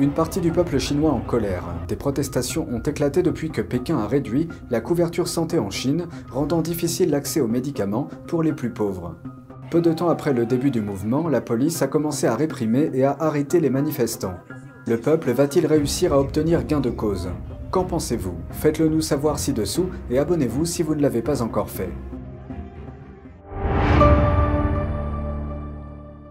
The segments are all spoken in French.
Une partie du peuple chinois en colère. Des protestations ont éclaté depuis que Pékin a réduit la couverture santé en Chine, rendant difficile l'accès aux médicaments pour les plus pauvres. Peu de temps après le début du mouvement, la police a commencé à réprimer et à arrêter les manifestants. Le peuple va-t-il réussir à obtenir gain de cause? Qu'en pensez-vous? Faites-le nous savoir ci-dessous et abonnez-vous si vous ne l'avez pas encore fait.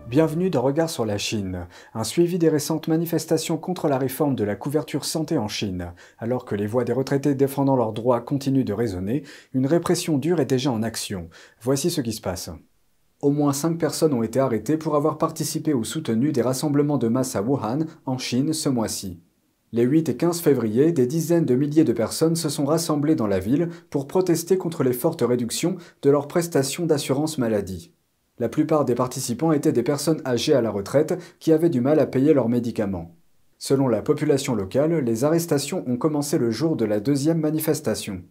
Bienvenue dans Regard sur la Chine, un suivi des récentes manifestations contre la réforme de la couverture santé en Chine. Alors que les voix des retraités défendant leurs droits continuent de résonner, une répression dure est déjà en action. Voici ce qui se passe. Au moins cinq personnes ont été arrêtées pour avoir participé ou soutenu des rassemblements de masse à Wuhan, en Chine, ce mois-ci. Les 8 et 15 février, des dizaines de milliers de personnes se sont rassemblées dans la ville pour protester contre les fortes réductions de leurs prestations d'assurance maladie. La plupart des participants étaient des personnes âgées à la retraite qui avaient du mal à payer leurs médicaments. Selon la population locale, les arrestations ont commencé le jour de la deuxième manifestation.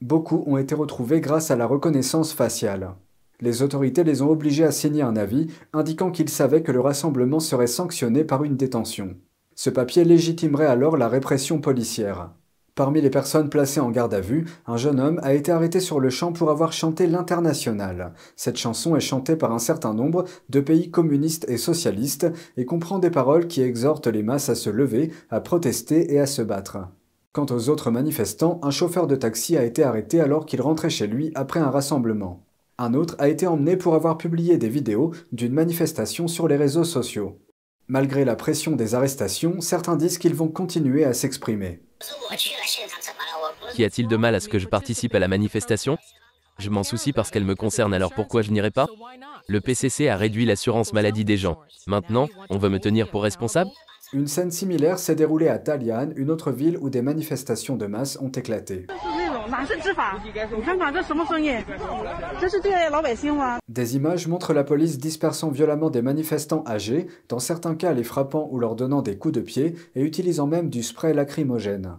Beaucoup ont été retrouvés grâce à la reconnaissance faciale. Les autorités les ont obligés à signer un avis indiquant qu'ils savaient que le rassemblement serait sanctionné par une détention. Ce papier légitimerait alors la répression policière. Parmi les personnes placées en garde à vue, un jeune homme a été arrêté sur le champ pour avoir chanté l'International. Cette chanson est chantée par un certain nombre de pays communistes et socialistes et comprend des paroles qui exhortent les masses à se lever, à protester et à se battre. Quant aux autres manifestants, un chauffeur de taxi a été arrêté alors qu'il rentrait chez lui après un rassemblement. Un autre a été emmené pour avoir publié des vidéos d'une manifestation sur les réseaux sociaux. Malgré la pression des arrestations, certains disent qu'ils vont continuer à s'exprimer. Qu'y a-t-il de mal à ce que je participe à la manifestation? Je m'en soucie parce qu'elle me concerne, alors pourquoi je n'irai pas? Le PCC a réduit l'assurance maladie des gens. Maintenant, on veut me tenir pour responsable? Une scène similaire s'est déroulée à Dalian, une autre ville où des manifestations de masse ont éclaté. Des images montrent la police dispersant violemment des manifestants âgés, dans certains cas les frappant ou leur donnant des coups de pied et utilisant même du spray lacrymogène.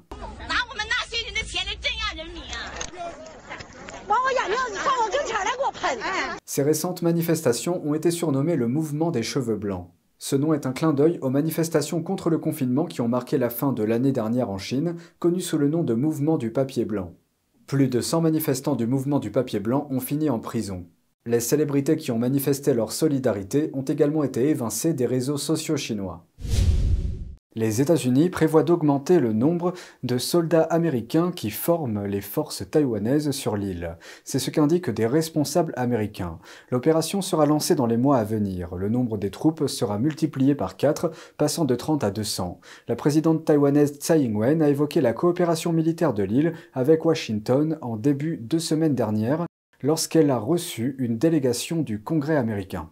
Ces récentes manifestations ont été surnommées le mouvement des cheveux blancs. Ce nom est un clin d'œil aux manifestations contre le confinement qui ont marqué la fin de l'année dernière en Chine, connu sous le nom de mouvement du papier blanc. Plus de 100 manifestants du mouvement du papier blanc ont fini en prison. Les célébrités qui ont manifesté leur solidarité ont également été évincées des réseaux sociaux chinois. Les États-Unis prévoient d'augmenter le nombre de soldats américains qui forment les forces taïwanaises sur l'île. C'est ce qu'indiquent des responsables américains. L'opération sera lancée dans les mois à venir. Le nombre des troupes sera multiplié par 4, passant de 30 à 200. La présidente taïwanaise Tsai Ing-wen a évoqué la coopération militaire de l'île avec Washington en début de semaine dernière lorsqu'elle a reçu une délégation du Congrès américain.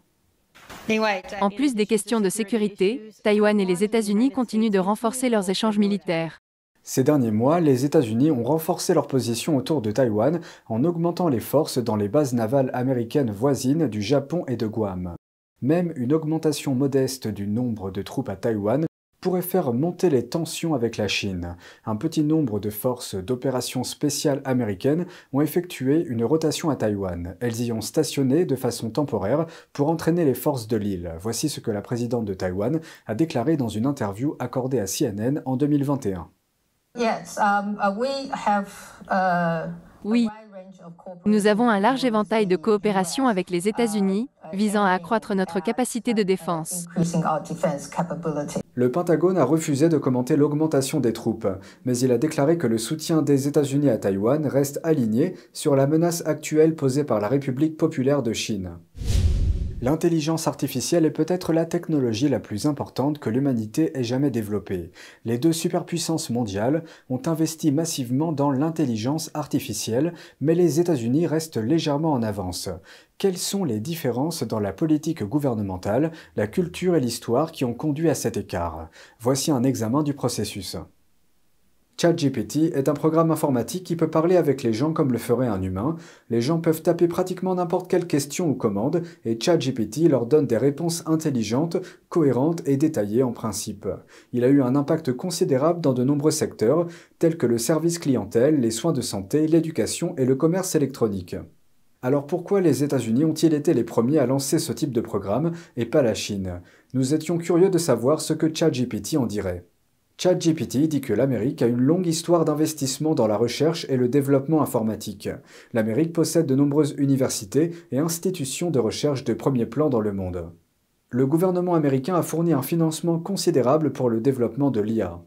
En plus des questions de sécurité, Taïwan et les États-Unis continuent de renforcer leurs échanges militaires. Ces derniers mois, les États-Unis ont renforcé leur position autour de Taïwan en augmentant les forces dans les bases navales américaines voisines du Japon et de Guam. Même une augmentation modeste du nombre de troupes à Taïwan pourrait faire monter les tensions avec la Chine. Un petit nombre de forces d'opérations spéciales américaines ont effectué une rotation à Taïwan. Elles y ont stationné de façon temporaire pour entraîner les forces de l'île. Voici ce que la présidente de Taïwan a déclaré dans une interview accordée à CNN en 2021. Um, uh, oui, nous avons un large éventail de coopération avec les États-Unis visant à accroître notre capacité de défense. Le Pentagone a refusé de commenter l'augmentation des troupes, mais il a déclaré que le soutien des États-Unis à Taïwan reste aligné sur la menace actuelle posée par la République populaire de Chine. L'intelligence artificielle est peut-être la technologie la plus importante que l'humanité ait jamais développée. Les deux superpuissances mondiales ont investi massivement dans l'intelligence artificielle, mais les États-Unis restent légèrement en avance. Quelles sont les différences dans la politique gouvernementale, la culture et l'histoire qui ont conduit à cet écart? Voici un examen du processus. ChatGPT est un programme informatique qui peut parler avec les gens comme le ferait un humain. Les gens peuvent taper pratiquement n'importe quelle question ou commande et ChatGPT leur donne des réponses intelligentes, cohérentes et détaillées en principe. Il a eu un impact considérable dans de nombreux secteurs tels que le service clientèle, les soins de santé, l'éducation et le commerce électronique. Alors pourquoi les États-Unis ont-ils été les premiers à lancer ce type de programme et pas la Chine? Nous étions curieux de savoir ce que ChatGPT en dirait. ChatGPT dit que l'Amérique a une longue histoire d'investissement dans la recherche et le développement informatique. L'Amérique possède de nombreuses universités et institutions de recherche de premier plan dans le monde. Le gouvernement américain a fourni un financement considérable pour le développement de l'IA.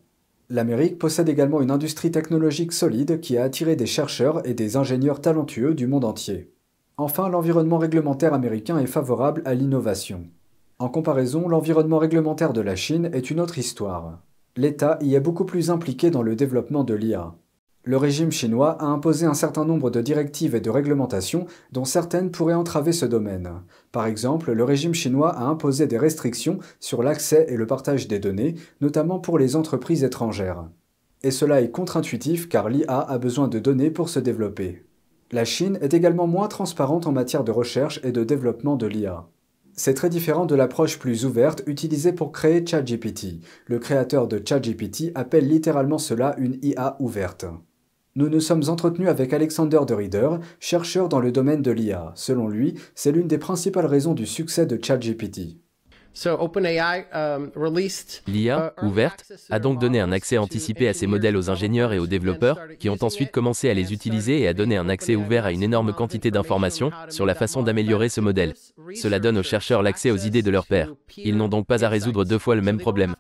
L'Amérique possède également une industrie technologique solide qui a attiré des chercheurs et des ingénieurs talentueux du monde entier. Enfin, l'environnement réglementaire américain est favorable à l'innovation. En comparaison, l'environnement réglementaire de la Chine est une autre histoire l'État y est beaucoup plus impliqué dans le développement de l'IA. Le régime chinois a imposé un certain nombre de directives et de réglementations dont certaines pourraient entraver ce domaine. Par exemple, le régime chinois a imposé des restrictions sur l'accès et le partage des données, notamment pour les entreprises étrangères. Et cela est contre-intuitif car l'IA a besoin de données pour se développer. La Chine est également moins transparente en matière de recherche et de développement de l'IA. C'est très différent de l'approche plus ouverte utilisée pour créer ChatGPT. Le créateur de ChatGPT appelle littéralement cela une IA ouverte. Nous nous sommes entretenus avec Alexander de Reader, chercheur dans le domaine de l'IA. Selon lui, c'est l'une des principales raisons du succès de ChatGPT. Um, L'IA, ouverte, a donc donné un accès anticipé à ces modèles aux ingénieurs et aux développeurs, qui ont ensuite commencé à les utiliser et à donner un accès ouvert à une énorme quantité d'informations sur la façon d'améliorer ce modèle. Cela donne aux chercheurs l'accès aux idées de leurs pairs. Ils n'ont donc pas à résoudre deux fois le même problème.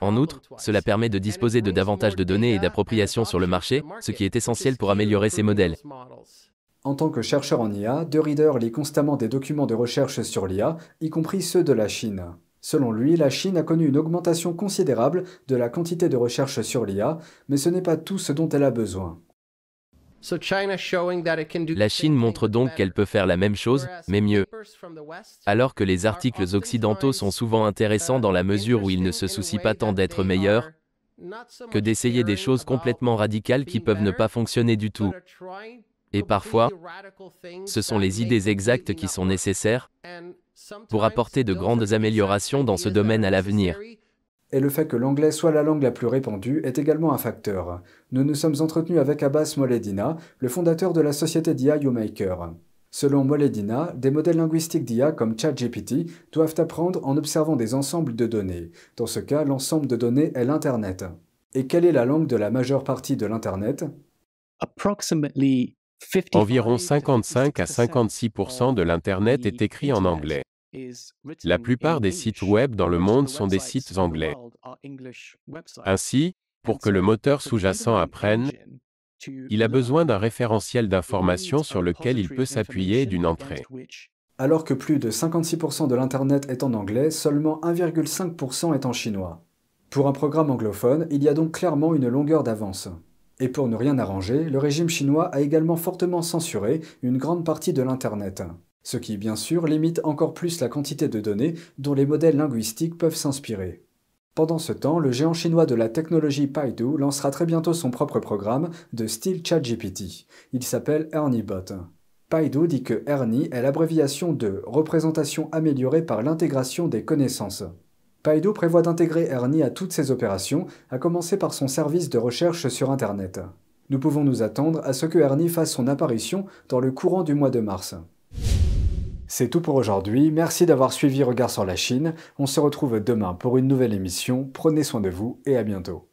En outre, cela permet de disposer de davantage de données et d'appropriation sur le marché, ce qui est essentiel pour améliorer ces modèles. En tant que chercheur en IA, De Reader lit constamment des documents de recherche sur l'IA, y compris ceux de la Chine. Selon lui, la Chine a connu une augmentation considérable de la quantité de recherche sur l'IA, mais ce n'est pas tout ce dont elle a besoin. La Chine montre donc qu'elle peut faire la même chose, mais mieux. Alors que les articles occidentaux sont souvent intéressants dans la mesure où ils ne se soucient pas tant d'être meilleurs, que d'essayer des choses complètement radicales qui peuvent ne pas fonctionner du tout. Et parfois, ce sont les idées exactes qui sont nécessaires pour apporter de grandes améliorations dans ce domaine à l'avenir. Et le fait que l'anglais soit la langue la plus répandue est également un facteur. Nous nous sommes entretenus avec Abbas Moledina, le fondateur de la société d'IA YouMaker. Selon Moledina, des modèles linguistiques d'IA comme ChatGPT doivent apprendre en observant des ensembles de données. Dans ce cas, l'ensemble de données est l'Internet. Et quelle est la langue de la majeure partie de l'Internet? Environ 55 à 56 de l'Internet est écrit en anglais. La plupart des sites web dans le monde sont des sites anglais. Ainsi, pour que le moteur sous-jacent apprenne, il a besoin d'un référentiel d'information sur lequel il peut s'appuyer d'une entrée. Alors que plus de 56% de l'Internet est en anglais, seulement 1,5% est en chinois. Pour un programme anglophone, il y a donc clairement une longueur d'avance. Et pour ne rien arranger, le régime chinois a également fortement censuré une grande partie de l'Internet, ce qui bien sûr limite encore plus la quantité de données dont les modèles linguistiques peuvent s'inspirer. Pendant ce temps, le géant chinois de la technologie Paidu lancera très bientôt son propre programme de style ChatGPT. Il s'appelle ErnieBot. Paidu dit que Ernie est l'abréviation de représentation améliorée par l'intégration des connaissances. Paido prévoit d'intégrer Ernie à toutes ses opérations, à commencer par son service de recherche sur Internet. Nous pouvons nous attendre à ce que Ernie fasse son apparition dans le courant du mois de mars. C'est tout pour aujourd'hui, merci d'avoir suivi Regard sur la Chine, on se retrouve demain pour une nouvelle émission, prenez soin de vous et à bientôt.